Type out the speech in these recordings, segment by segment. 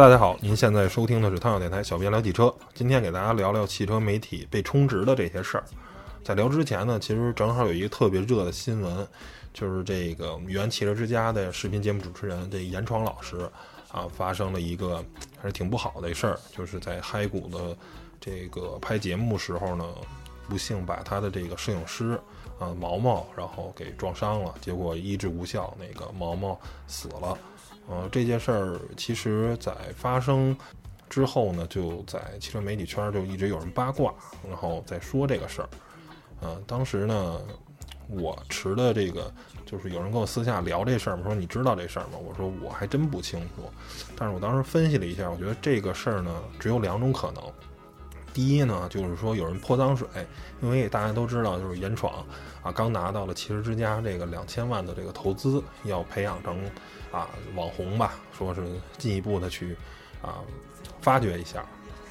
大家好，您现在收听的是汤小电台小编聊汽车。今天给大家聊聊汽车媒体被充值的这些事儿。在聊之前呢，其实正好有一个特别热的新闻，就是这个原汽车之家的视频节目主持人这严闯老师啊，发生了一个还是挺不好的事儿，就是在嗨谷的这个拍节目时候呢，不幸把他的这个摄影师啊毛毛，然后给撞伤了，结果医治无效，那个毛毛死了。呃，这件事儿其实在发生之后呢，就在汽车媒体圈就一直有人八卦，然后在说这个事儿。呃，当时呢，我持的这个就是有人跟我私下聊这事儿嘛，说你知道这事儿吗？我说我还真不清楚，但是我当时分析了一下，我觉得这个事儿呢只有两种可能。第一呢，就是说有人泼脏水，因为大家都知道，就是严闯啊，刚拿到了汽车之家这个两千万的这个投资，要培养成啊网红吧，说是进一步的去啊发掘一下，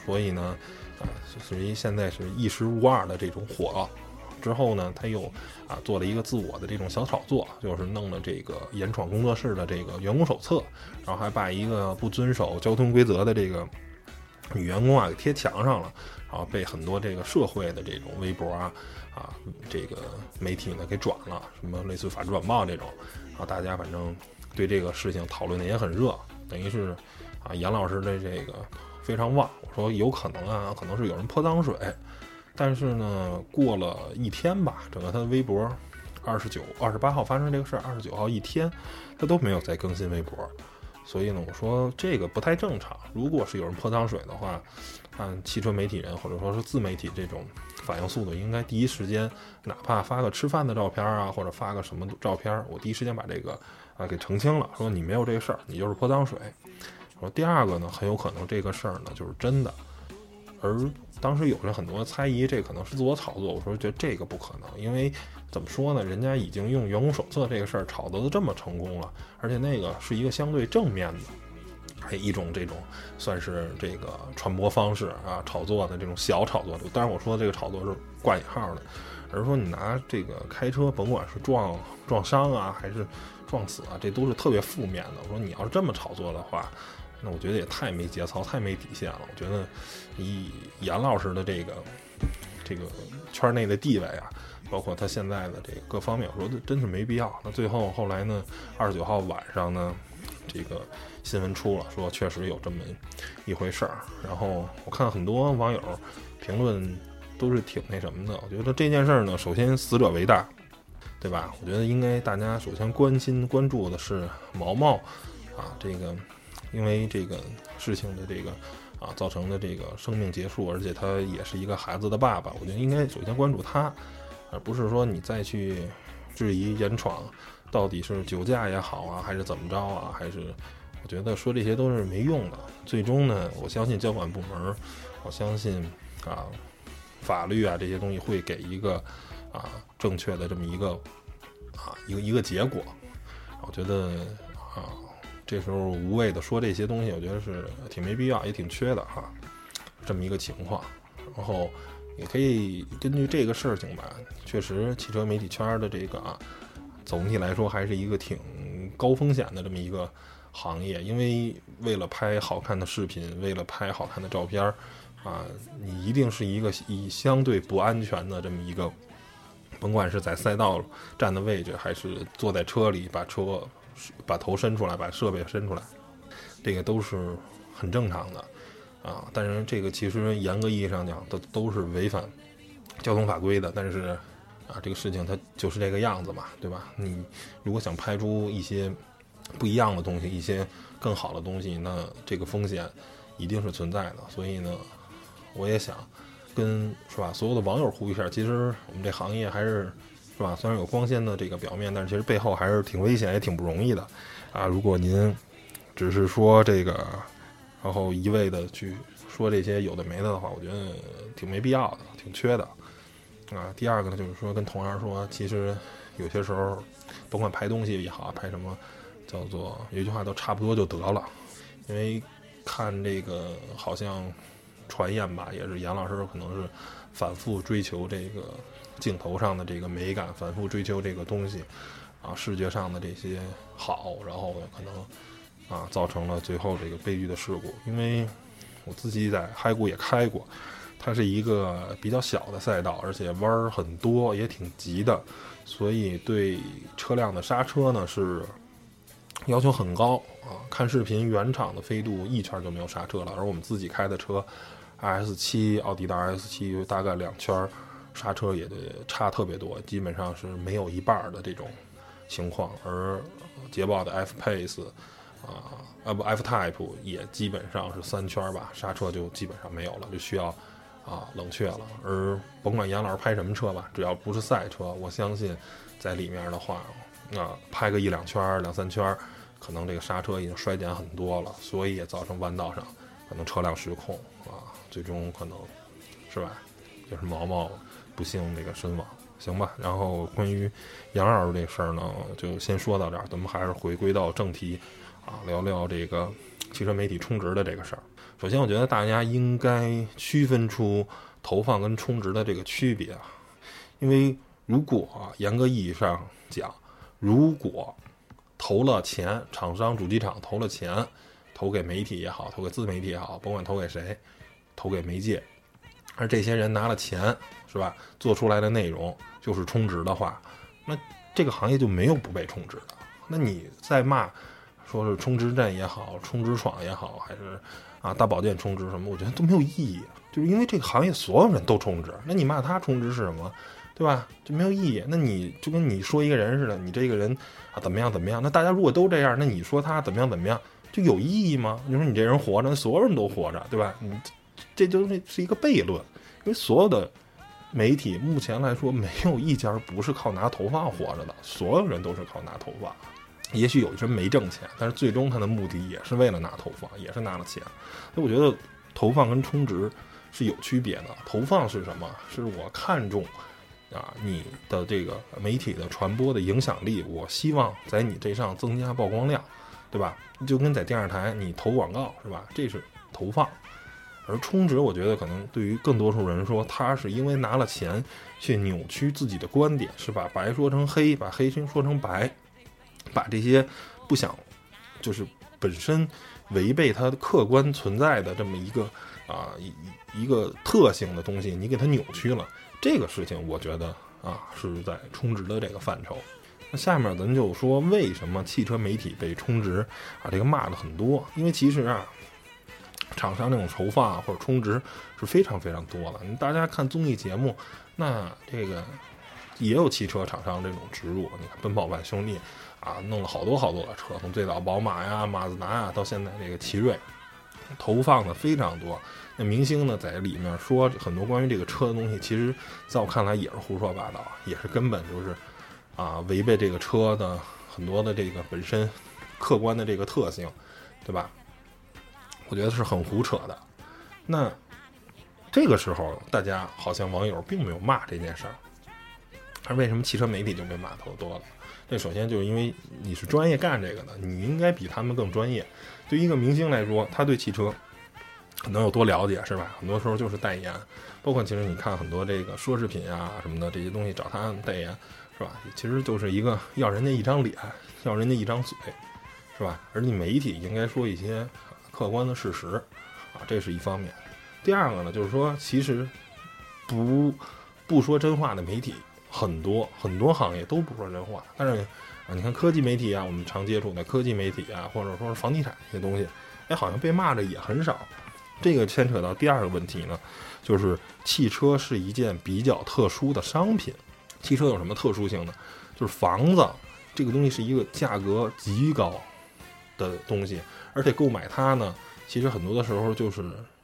所以呢，啊，属于现在是一时无二的这种火。之后呢，他又啊做了一个自我的这种小炒作，就是弄了这个严闯工作室的这个员工手册，然后还把一个不遵守交通规则的这个女员工啊给贴墙上了，然后被很多这个社会的这种微博啊啊这个媒体呢给转了，什么类似于法制晚报这种，然后大家反正对这个事情讨论的也很热，等于是啊严老师的这个非常旺，我说有可能啊，可能是有人泼脏水。但是呢，过了一天吧，整个他的微博，二十九、二十八号发生这个事儿，二十九号一天，他都没有再更新微博，所以呢，我说这个不太正常。如果是有人泼脏水的话，按汽车媒体人或者说是自媒体这种反应速度，应该第一时间，哪怕发个吃饭的照片啊，或者发个什么照片，我第一时间把这个啊给澄清了，说你没有这个事儿，你就是泼脏水。说第二个呢，很有可能这个事儿呢就是真的，而。当时有着很多猜疑，这可能是自我炒作。我说，觉得这个不可能，因为怎么说呢，人家已经用员工手册这个事儿炒作的这么成功了，而且那个是一个相对正面的，还一种这种算是这个传播方式啊，炒作的这种小炒作。当然，我说的这个炒作是挂引号的，而是说你拿这个开车，甭管是撞撞伤啊，还是撞死啊，这都是特别负面的。我说你要是这么炒作的话。那我觉得也太没节操，太没底线了。我觉得以严老师的这个这个圈内的地位啊，包括他现在的这个各方面，我说这真是没必要。那最后后来呢，二十九号晚上呢，这个新闻出了，说确实有这么一回事儿。然后我看很多网友评论都是挺那什么的。我觉得这件事儿呢，首先死者为大，对吧？我觉得应该大家首先关心关注的是毛毛啊，这个。因为这个事情的这个啊造成的这个生命结束，而且他也是一个孩子的爸爸，我觉得应该首先关注他，而不是说你再去质疑严闯到底是酒驾也好啊，还是怎么着啊，还是我觉得说这些都是没用的。最终呢，我相信交管部门，我相信啊法律啊这些东西会给一个啊正确的这么一个啊一个一个结果。我觉得啊。这时候无谓的说这些东西，我觉得是挺没必要，也挺缺的哈。这么一个情况，然后也可以根据这个事情吧，确实汽车媒体圈的这个啊，总体来说还是一个挺高风险的这么一个行业，因为为了拍好看的视频，为了拍好看的照片啊，你一定是一个以相对不安全的这么一个，甭管是在赛道站的位置，还是坐在车里把车。把头伸出来，把设备伸出来，这个都是很正常的啊。但是这个其实严格意义上讲，都都是违反交通法规的。但是啊，这个事情它就是这个样子嘛，对吧？你如果想拍出一些不一样的东西，一些更好的东西，那这个风险一定是存在的。所以呢，我也想跟是吧，所有的网友呼吁一下，其实我们这行业还是。是吧？虽然有光鲜的这个表面，但是其实背后还是挺危险，也挺不容易的，啊！如果您只是说这个，然后一味的去说这些有的没的的话，我觉得挺没必要的，挺缺的，啊！第二个呢，就是说跟同行说，其实有些时候，甭管拍东西也好，拍什么，叫做有一句话都差不多就得了，因为看这个好像传言吧，也是杨老师可能是反复追求这个。镜头上的这个美感，反复追求这个东西，啊视觉上的这些好，然后可能啊造成了最后这个悲剧的事故。因为我自己在嗨谷也开过，它是一个比较小的赛道，而且弯儿很多，也挺急的，所以对车辆的刹车呢是要求很高啊。看视频原厂的飞度一圈就没有刹车了，而我们自己开的车 RS 七，奥迪的 RS 七大概两圈刹车也得差特别多，基本上是没有一半的这种情况。而捷豹的 F Pace 啊，啊不 F Type 也基本上是三圈吧，刹车就基本上没有了，就需要啊冷却了。而甭管杨老师拍什么车吧，只要不是赛车，我相信在里面的话，啊拍个一两圈、两三圈，可能这个刹车已经衰减很多了，所以也造成弯道上可能车辆失控啊，最终可能是吧，就是毛毛。不幸这个身亡，行吧。然后关于杨老师这事儿呢，就先说到这儿。咱们还是回归到正题，啊，聊聊这个汽车媒体充值的这个事儿。首先，我觉得大家应该区分出投放跟充值的这个区别啊。因为如果严格意义上讲，如果投了钱，厂商主机厂投了钱，投给媒体也好，投给自媒体也好，甭管投给谁，投给媒介，而这些人拿了钱。是吧？做出来的内容就是充值的话，那这个行业就没有不被充值的。那你再骂，说是充值站也好，充值爽也好，还是啊大保健充值什么，我觉得都没有意义。就是因为这个行业所有人都充值，那你骂他充值是什么？对吧？就没有意义。那你就跟你说一个人似的，你这个人啊怎么样怎么样？那大家如果都这样，那你说他怎么样怎么样，就有意义吗？你说你这人活着，那所有人都活着，对吧？你这就是是一个悖论，因为所有的。媒体目前来说，没有一家不是靠拿投放活着的，所有人都是靠拿投放。也许有人没挣钱，但是最终他的目的也是为了拿投放，也是拿了钱。所以我觉得投放跟充值是有区别的。投放是什么？是我看中啊你的这个媒体的传播的影响力，我希望在你这上增加曝光量，对吧？就跟在电视台你投广告是吧？这是投放。而充值，我觉得可能对于更多数人说，他是因为拿了钱去扭曲自己的观点，是把白说成黑，把黑心说成白，把这些不想就是本身违背它的客观存在的这么一个啊一一个特性的东西，你给它扭曲了。这个事情，我觉得啊是在充值的这个范畴。那下面咱就说为什么汽车媒体被充值啊这个骂的很多，因为其实啊。厂商那种投放或者充值是非常非常多的。大家看综艺节目，那这个也有汽车厂商这种植入。你看奔跑吧兄弟啊，弄了好多好多的车，从最早宝马呀、马自达呀，到现在这个奇瑞，投放的非常多。那明星呢，在里面说很多关于这个车的东西，其实在我看来也是胡说八道，也是根本就是啊违背这个车的很多的这个本身客观的这个特性，对吧？我觉得是很胡扯的。那这个时候，大家好像网友并没有骂这件事儿，而为什么汽车媒体就被骂头多了？这首先就是因为你是专业干这个的，你应该比他们更专业。对一个明星来说，他对汽车可能有多了解，是吧？很多时候就是代言，包括其实你看很多这个奢侈品啊什么的这些东西找他代言，是吧？其实就是一个要人家一张脸，要人家一张嘴，是吧？而你媒体应该说一些。客观的事实，啊，这是一方面。第二个呢，就是说，其实不不说真话的媒体很多，很多行业都不说真话。但是啊，你看科技媒体啊，我们常接触的科技媒体啊，或者说是房地产这些东西，哎，好像被骂的也很少。这个牵扯到第二个问题呢，就是汽车是一件比较特殊的商品。汽车有什么特殊性呢？就是房子这个东西是一个价格极高的东西。而且购买它呢，其实很多的时候就是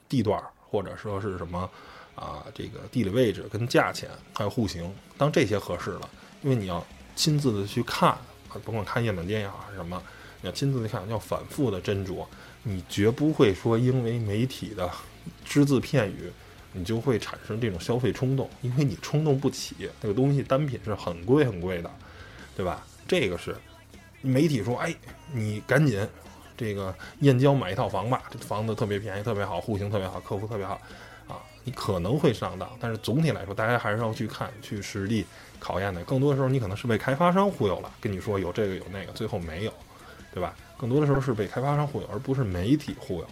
地段或者说是什么啊，这个地理位置跟价钱还有户型，当这些合适了，因为你要亲自的去看啊，甭管看样板间也好还是什么，你要亲自的看，要反复的斟酌，你绝不会说因为媒体的只字片语，你就会产生这种消费冲动，因为你冲动不起，那个东西单品是很贵很贵的，对吧？这个是媒体说，哎，你赶紧。这个燕郊买一套房吧，这房子特别便宜，特别好，户型特别好，客服特别好，啊，你可能会上当，但是总体来说，大家还是要去看、去实地考验的。更多的时候，你可能是被开发商忽悠了，跟你说有这个有那个，最后没有，对吧？更多的时候是被开发商忽悠，而不是媒体忽悠。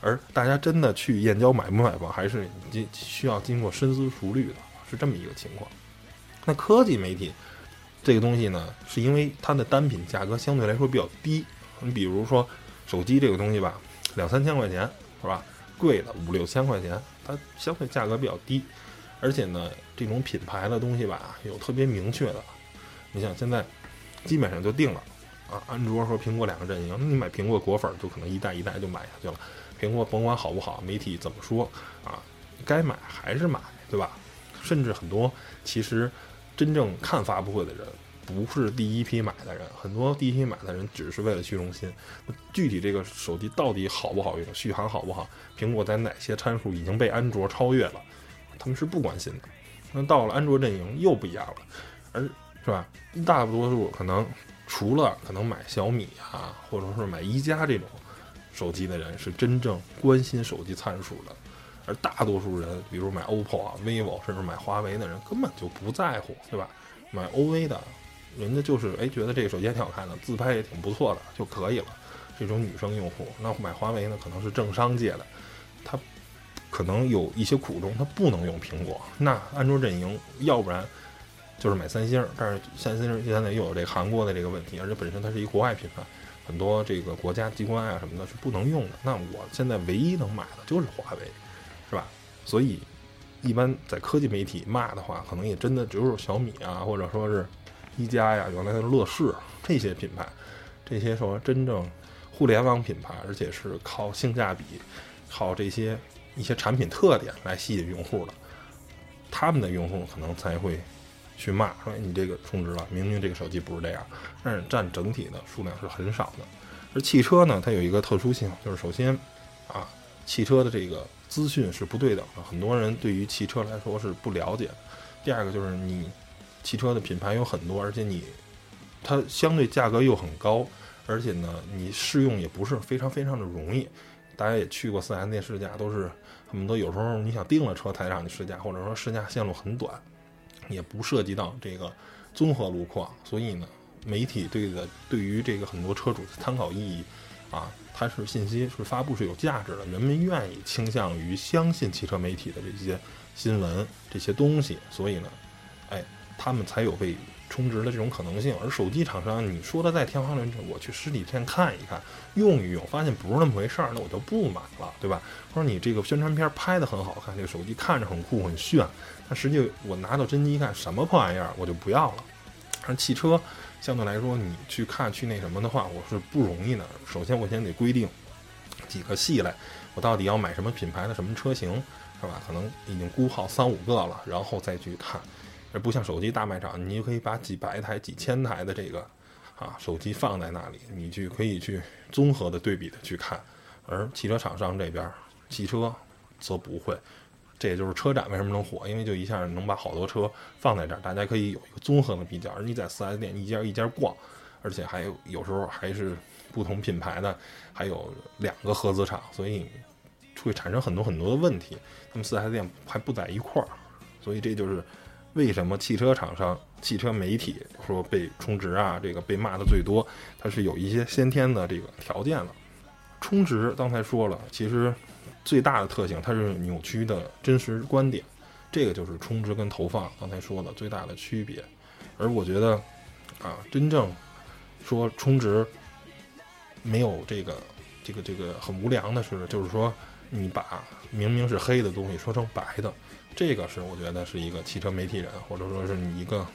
而大家真的去燕郊买不买房，还是经需要经过深思熟虑的，是这么一个情况。那科技媒体这个东西呢，是因为它的单品价格相对来说比较低。你比如说手机这个东西吧，两三千块钱是吧？贵的五六千块钱，它相对价格比较低。而且呢，这种品牌的东西吧，有特别明确的。你想现在基本上就定了啊，安卓和苹果两个阵营，你买苹果果粉就可能一代一代就买下去了。苹果甭管好不好，媒体怎么说啊，该买还是买，对吧？甚至很多其实真正看发布会的人，不是第一批买的人，很多第一批买的人只是为了虚荣心。具体这个手机到底好不好用，续航好不好，苹果在哪些参数已经被安卓超越了，他们是不关心的。那到了安卓阵营又不一样了，而是吧？大多数可能除了可能买小米啊，或者是买一加这种。手机的人是真正关心手机参数的，而大多数人，比如买 OPPO 啊、vivo，甚至买华为的人，根本就不在乎，对吧？买 OV 的，人家就是哎，觉得这个手机还挺好看的，自拍也挺不错的就可以了。这种女生用户，那买华为呢，可能是政商界的，他可能有一些苦衷，他不能用苹果。那安卓阵营，要不然就是买三星，但是三星现在又有这韩国的这个问题，而且本身它是一国外品牌。很多这个国家机关啊什么的是不能用的，那我现在唯一能买的就是华为，是吧？所以，一般在科技媒体骂的话，可能也真的只有小米啊，或者说是一加呀，原来的乐视这些品牌，这些说真正互联网品牌，而且是靠性价比、靠这些一些产品特点来吸引用户的，他们的用户可能才会。去骂说你这个充值了，明明这个手机不是这样，但是占整体的数量是很少的。而汽车呢，它有一个特殊性，就是首先，啊，汽车的这个资讯是不对等的，很多人对于汽车来说是不了解。第二个就是你汽车的品牌有很多，而且你它相对价格又很高，而且呢，你试用也不是非常非常的容易。大家也去过四 S 店试驾，都是很多有时候你想订了车才让你试驾，或者说试驾线路很短。也不涉及到这个综合路况，所以呢，媒体对的对于这个很多车主的参考意义啊，它是信息是发布是有价值的，人们愿意倾向于相信汽车媒体的这些新闻这些东西，所以呢，哎，他们才有被。充值的这种可能性，而手机厂商，你说的在天花乱坠，我去实体店看一看，用一用，发现不是那么回事儿，那我就不买了，对吧？或者你这个宣传片拍的很好看，这个手机看着很酷很炫，但实际我拿到真机一看，什么破玩意儿，我就不要了。而汽车相对来说，你去看去那什么的话，我是不容易的。首先我先得规定几个系来，我到底要买什么品牌的什么车型，是吧？可能已经估好三五个了，然后再去看。而不像手机大卖场，你就可以把几百台、几千台的这个啊手机放在那里，你去可以去综合的对比的去看。而汽车厂商这边，汽车则不会。这也就是车展为什么能火，因为就一下能把好多车放在这儿，大家可以有一个综合的比较。而你在四 S 店一家一家逛，而且还有有时候还是不同品牌的，还有两个合资厂，所以会产生很多很多的问题。他们四 S 店还不在一块儿，所以这就是。为什么汽车厂商、汽车媒体说被充值啊？这个被骂的最多，它是有一些先天的这个条件的。充值刚才说了，其实最大的特性它是扭曲的真实观点，这个就是充值跟投放刚才说的最大的区别。而我觉得啊，真正说充值没有这个、这个、这个很无良的是，就是说你把明明是黑的东西说成白的。这个是我觉得是一个汽车媒体人，或者说是你一个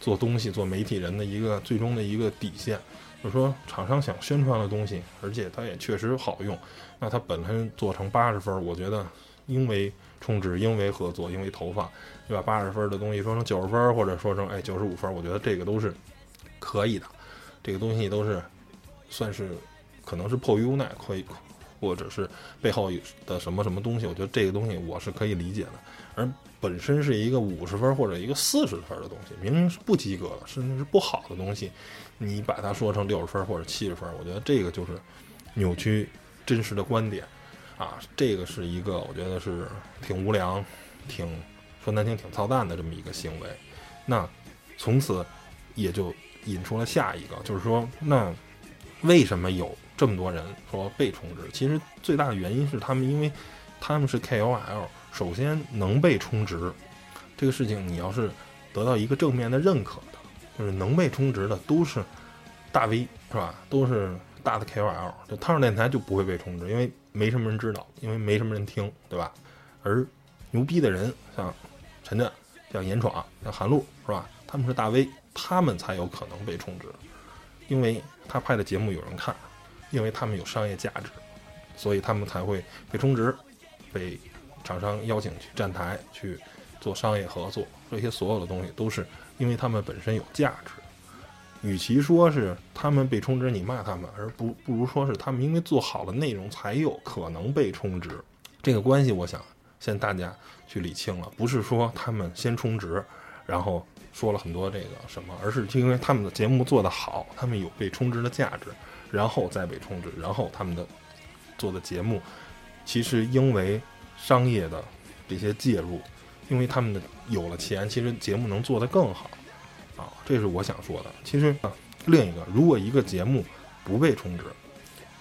做东西做媒体人的一个最终的一个底线。就是说，厂商想宣传的东西，而且它也确实好用，那它本身做成八十分，我觉得因为充值、因为合作、因为投放，对吧？八十分的东西说成九十分，或者说成哎九十五分，我觉得这个都是可以的。这个东西都是算是可能是迫于无奈，可以。或者是背后的什么什么东西，我觉得这个东西。我是可以理解的。而本身是一个五十分或者一个四十分的东西，明明是不及格的，甚至是不好的东西，你把它说成六十分或者七十分，我觉得这个就是扭曲真实的观点。啊，这个是一个我觉得是挺无良、挺说难听、挺操蛋的这么一个行为。那从此也就引出了下一个，就是说，那为什么有这么多人说被充值？其实最大的原因是他们因为他们是 KOL，首先能被充值这个事情，你要是得到一个正面的认可的，就是能被充值的都是大 V 是吧？都是大的 KOL，就汤上电台就不会被充值，因为没什么人知道，因为没什么人听，对吧？而牛逼的人像陈震、像严闯、像韩露是吧？他们是大 V，他们才有可能被充值，因为他拍的节目有人看，因为他们有商业价值，所以他们才会被充值，被厂商邀请去站台去做商业合作。这些所有的东西都是因为他们本身有价值。与其说是他们被充值，你骂他们，而不不如说是他们因为做好了内容才有可能被充值。这个关系，我想先大家去理清了，不是说他们先充值，然后。说了很多这个什么，而是因为他们的节目做得好，他们有被充值的价值，然后再被充值，然后他们的做的节目，其实因为商业的这些介入，因为他们的有了钱，其实节目能做得更好，啊，这是我想说的。其实啊，另一个，如果一个节目不被充值，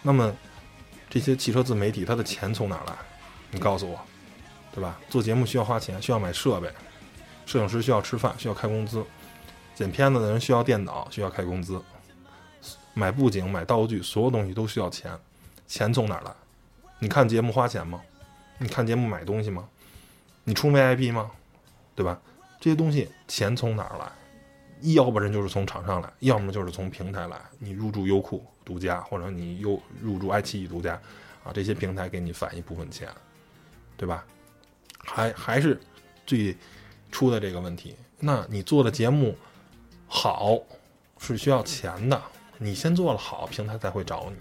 那么这些汽车自媒体它的钱从哪来？你告诉我，对吧？做节目需要花钱，需要买设备。摄影师需要吃饭，需要开工资；剪片子的人需要电脑，需要开工资；买布景、买道具，所有东西都需要钱。钱从哪来？你看节目花钱吗？你看节目买东西吗？你充 VIP 吗？对吧？这些东西钱从哪儿来？要不然就是从厂商来，要么就是从平台来。你入驻优酷独家，或者你又入驻爱奇艺独家，啊，这些平台给你返一部分钱，对吧？还还是最。出的这个问题，那你做的节目好是需要钱的，你先做了好，平台才会找你，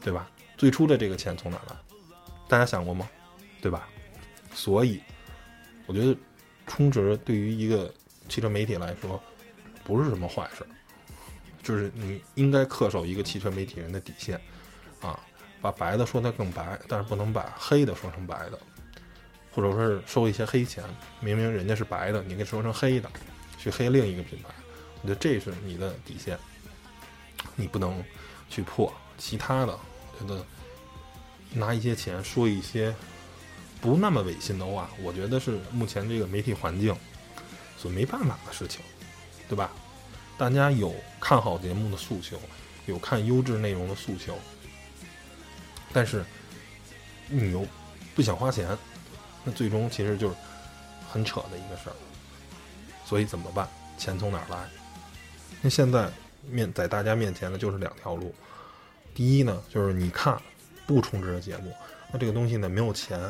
对吧？最初的这个钱从哪来？大家想过吗？对吧？所以我觉得充值对于一个汽车媒体来说不是什么坏事，就是你应该恪守一个汽车媒体人的底线啊，把白的说得更白，但是不能把黑的说成白的。或者说是收一些黑钱，明明人家是白的，你给说成黑的，去黑另一个品牌，我觉得这是你的底线，你不能去破。其他的，觉得拿一些钱说一些不那么违心的话，我觉得是目前这个媒体环境所没办法的事情，对吧？大家有看好节目的诉求，有看优质内容的诉求，但是你又不想花钱。那最终其实就是很扯的一个事儿，所以怎么办？钱从哪儿来？那现在面在大家面前的就是两条路。第一呢，就是你看不充值的节目，那这个东西呢没有钱，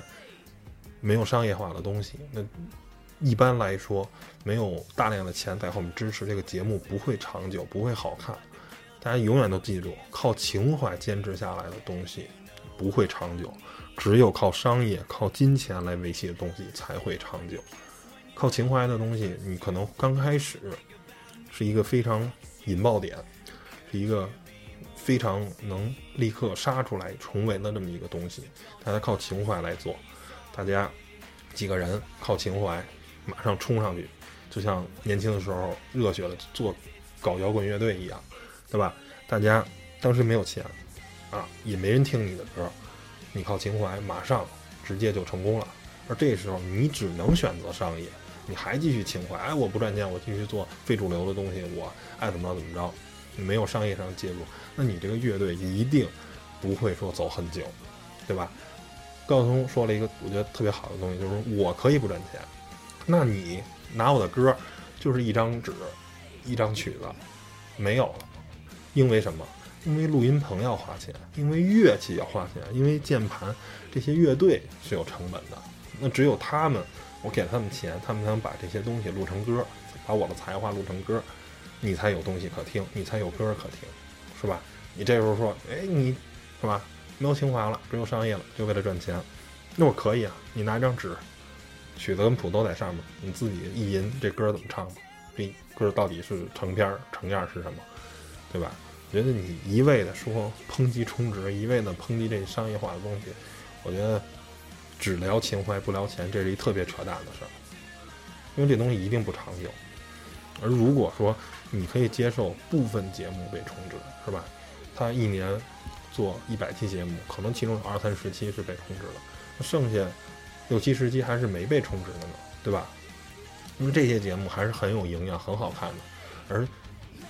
没有商业化的东西，那一般来说没有大量的钱在后面支持这个节目，不会长久，不会好看。大家永远都记住，靠情怀坚持下来的东西不会长久。只有靠商业、靠金钱来维系的东西才会长久。靠情怀的东西，你可能刚开始是一个非常引爆点，是一个非常能立刻杀出来重围的这么一个东西。大家靠情怀来做，大家几个人靠情怀马上冲上去，就像年轻的时候热血的做搞摇滚乐队一样，对吧？大家当时没有钱啊，也没人听你的歌。你靠情怀，马上直接就成功了。而这时候你只能选择商业，你还继续情怀，哎，我不赚钱，我继续做非主流的东西，我爱怎么着怎么着，没有商业上介入，那你这个乐队一定不会说走很久，对吧？高松说了一个我觉得特别好的东西，就是我可以不赚钱，那你拿我的歌就是一张纸，一张曲子，没有了，因为什么？因为录音棚要花钱，因为乐器要花钱，因为键盘这些乐队是有成本的。那只有他们，我给他们钱，他们才能把这些东西录成歌，把我的才华录成歌，你才有东西可听，你才有歌可听，是吧？你这时候说，哎，你是吧？没有情怀了，只有商业了，就为了赚钱，那我可以啊。你拿一张纸，曲子跟谱都在上面，你自己意淫，这歌怎么唱？这歌到底是成片成样是什么？对吧？觉得你一味的说抨击充值，一味的抨击这商业化的东西，我觉得只聊情怀不聊钱，这是一特别扯淡的事儿，因为这东西一定不长久。而如果说你可以接受部分节目被充值，是吧？他一年做一百期节目，可能其中有二三十期是被充值的，那剩下六七十期还是没被充值的呢，对吧？因为这些节目还是很有营养、很好看的，而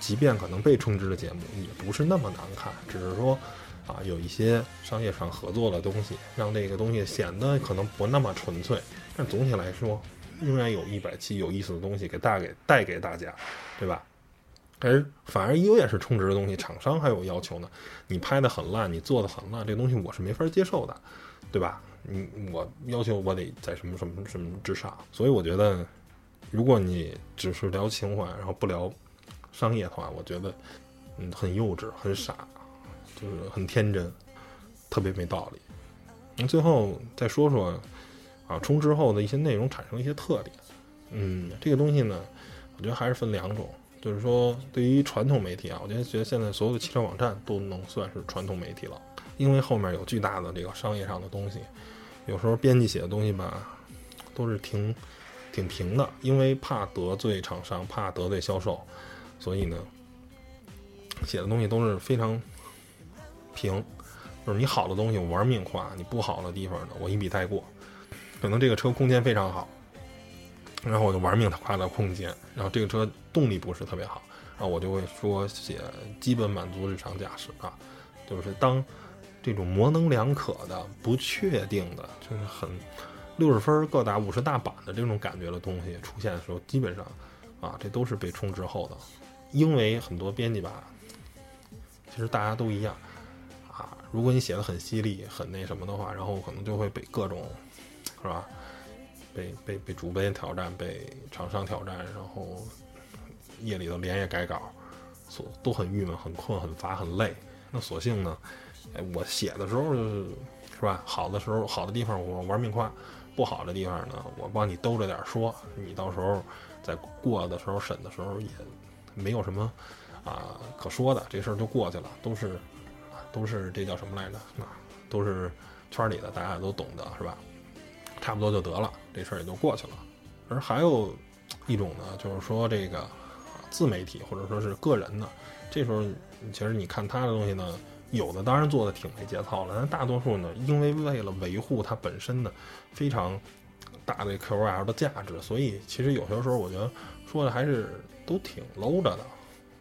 即便可能被充值的节目也不是那么难看，只是说啊，有一些商业上合作的东西，让这个东西显得可能不那么纯粹。但总体来说，仍然有一百期有意思的东西给带给带给大家，对吧？而反而优也是充值的东西，厂商还有要求呢。你拍的很烂，你做的很烂，这东西我是没法接受的，对吧？你我要求我得在什么什么什么之上，所以我觉得，如果你只是聊情怀，然后不聊商业的话，我觉得嗯很幼稚，很傻，就是很天真，特别没道理。那最后再说说啊，充值后的一些内容产生一些特点。嗯，这个东西呢，我觉得还是分两种。就是说，对于传统媒体啊，我觉得觉得现在所有的汽车网站都能算是传统媒体了，因为后面有巨大的这个商业上的东西。有时候编辑写的东西吧，都是挺挺平的，因为怕得罪厂商，怕得罪销售，所以呢，写的东西都是非常平。就是你好的东西我玩命夸，你不好的地方呢，我一笔带过。可能这个车空间非常好。然后我就玩命的夸它空间，然后这个车动力不是特别好，然后我就会说写基本满足日常驾驶啊，就是当这种模棱两可的、不确定的，就是很六十分各打五十大板的这种感觉的东西出现的时候，基本上啊，这都是被充值后的，因为很多编辑吧，其实大家都一样，如果你写的很犀利、很那什么的话，然后可能就会被各种，是吧？被被被主编挑战，被厂商挑战，然后夜里头连夜改稿，所都很郁闷、很困、很乏、很累。那索性呢，哎，我写的时候就是是吧？好的时候，好的地方我玩命夸；不好的地方呢，我帮你兜着点说。你到时候在过的时候审的时候也没有什么啊可说的，这事儿就过去了。都是都是这叫什么来着？啊，都是圈里的，大家都懂得是吧？差不多就得了，这事儿也就过去了。而还有一种呢，就是说这个自媒体或者说是个人的，这时候其实你看他的东西呢，有的当然做的挺没节操了，但大多数呢，因为为了维护它本身的非常大的 QOL 的价值，所以其实有些时候我觉得说的还是都挺 low 着的，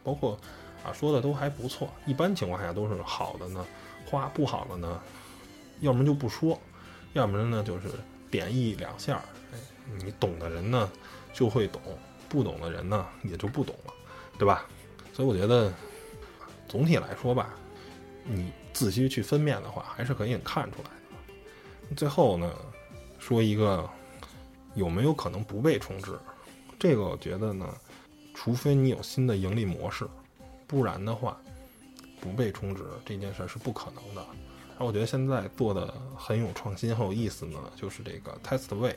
包括啊说的都还不错。一般情况下都是好的呢，花不好的呢，要么就不说，要么呢就是。点一两下，哎，你懂的人呢就会懂，不懂的人呢也就不懂了，对吧？所以我觉得总体来说吧，你仔细去分辨的话，还是可以看出来的。最后呢，说一个有没有可能不被充值？这个我觉得呢，除非你有新的盈利模式，不然的话，不被充值这件事是不可能的。然后我觉得现在做的很有创新、很有意思呢，就是这个 Testway，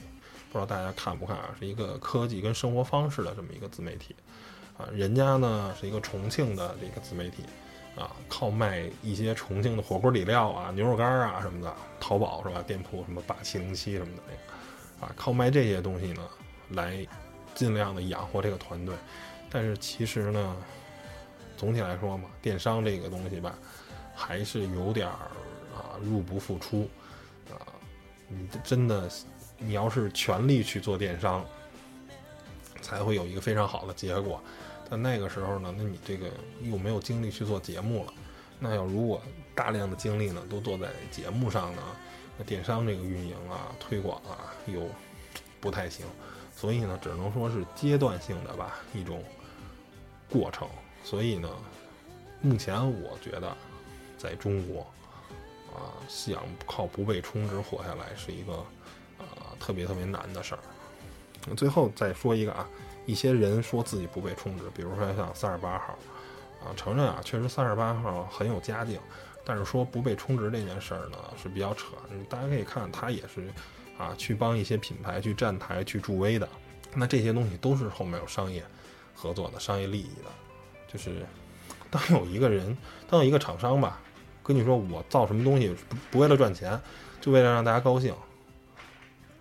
不知道大家看不看啊？是一个科技跟生活方式的这么一个自媒体，啊，人家呢是一个重庆的这个自媒体，啊，靠卖一些重庆的火锅底料啊、牛肉干啊什么的，淘宝是吧？店铺什么八七零七什么的那个，啊，靠卖这些东西呢，来尽量的养活这个团队。但是其实呢，总体来说嘛，电商这个东西吧，还是有点儿。啊，入不敷出，啊，你真的，你要是全力去做电商，才会有一个非常好的结果。但那个时候呢，那你这个又没有精力去做节目了。那要如果大量的精力呢都做在节目上呢，那电商这个运营啊、推广啊又不太行。所以呢，只能说是阶段性的吧一种过程。所以呢，目前我觉得在中国。啊，想靠不被充值活下来是一个啊特别特别难的事儿。最后再说一个啊，一些人说自己不被充值，比如说像三十八号啊，承认啊，确实三十八号很有家境，但是说不被充值这件事儿呢是比较扯。大家可以看，他也是啊去帮一些品牌去站台去助威的，那这些东西都是后面有商业合作的商业利益的。就是当有一个人，当有一个厂商吧。跟你说我造什么东西不不为了赚钱，就为了让大家高兴。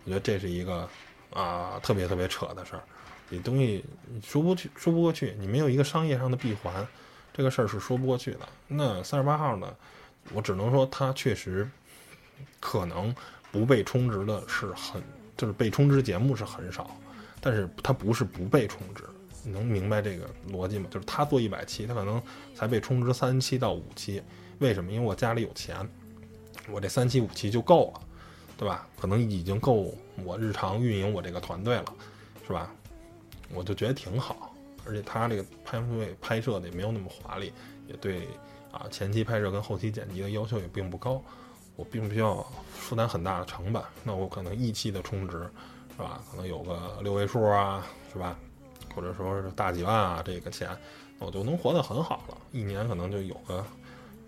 我觉得这是一个啊特别特别扯的事儿。你东西说不去，说不过去。你没有一个商业上的闭环，这个事儿是说不过去的。那三十八号呢？我只能说它确实可能不被充值的是很，就是被充值节目是很少，但是它不是不被充值。能明白这个逻辑吗？就是他做一百期，他可能才被充值三期到五期。为什么？因为我家里有钱，我这三期五期就够了，对吧？可能已经够我日常运营我这个团队了，是吧？我就觉得挺好。而且他这个拍摄拍摄的也没有那么华丽，也对啊前期拍摄跟后期剪辑的要求也并不高。我并不需要负担很大的成本，那我可能一期的充值，是吧？可能有个六位数啊，是吧？或者说是大几万啊，这个钱我就能活得很好了，一年可能就有个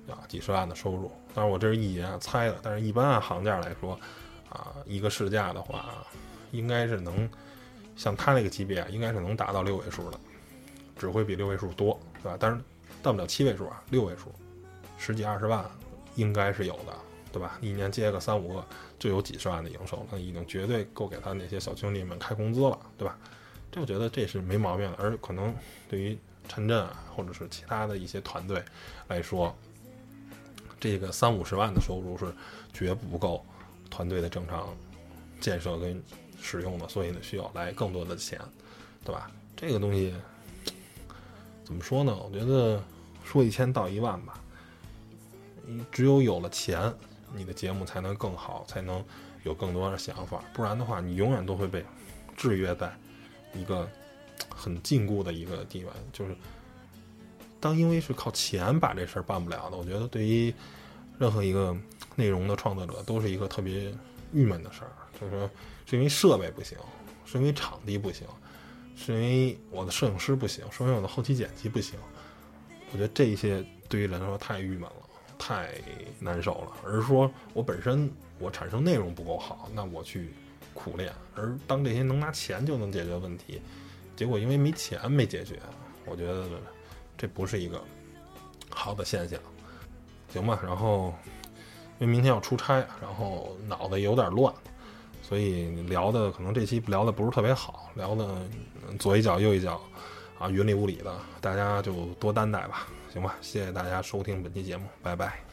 啊几十万的收入。当然我这是一言猜的，但是一般按行价来说，啊一个市价的话，应该是能像他那个级别，应该是能达到六位数的，只会比六位数多，对吧？但是到不了七位数啊，六位数，十几二十万应该是有的，对吧？一年接个三五个就有几十万的营收，那已经绝对够给他那些小兄弟们开工资了，对吧？这我觉得这是没毛病的，而可能对于陈震啊，或者是其他的一些团队来说，这个三五十万的收入是绝不够团队的正常建设跟使用的，所以呢，需要来更多的钱，对吧？这个东西怎么说呢？我觉得说一千道一万吧，你只有有了钱，你的节目才能更好，才能有更多的想法，不然的话，你永远都会被制约在。一个很禁锢的一个地位，就是当因为是靠钱把这事儿办不了的，我觉得对于任何一个内容的创作者都是一个特别郁闷的事儿。就是说，是因为设备不行，是因为场地不行，是因为我的摄影师不行，是因为我的后期剪辑不行。我觉得这一些对于人来说太郁闷了，太难受了。而是说我本身我产生内容不够好，那我去。苦练，而当这些能拿钱就能解决问题，结果因为没钱没解决，我觉得这不是一个好的现象，行吧？然后因为明天要出差，然后脑子有点乱，所以聊的可能这期聊的不是特别好，聊的左一脚右一脚啊，云里雾里的，大家就多担待吧，行吧？谢谢大家收听本期节目，拜拜。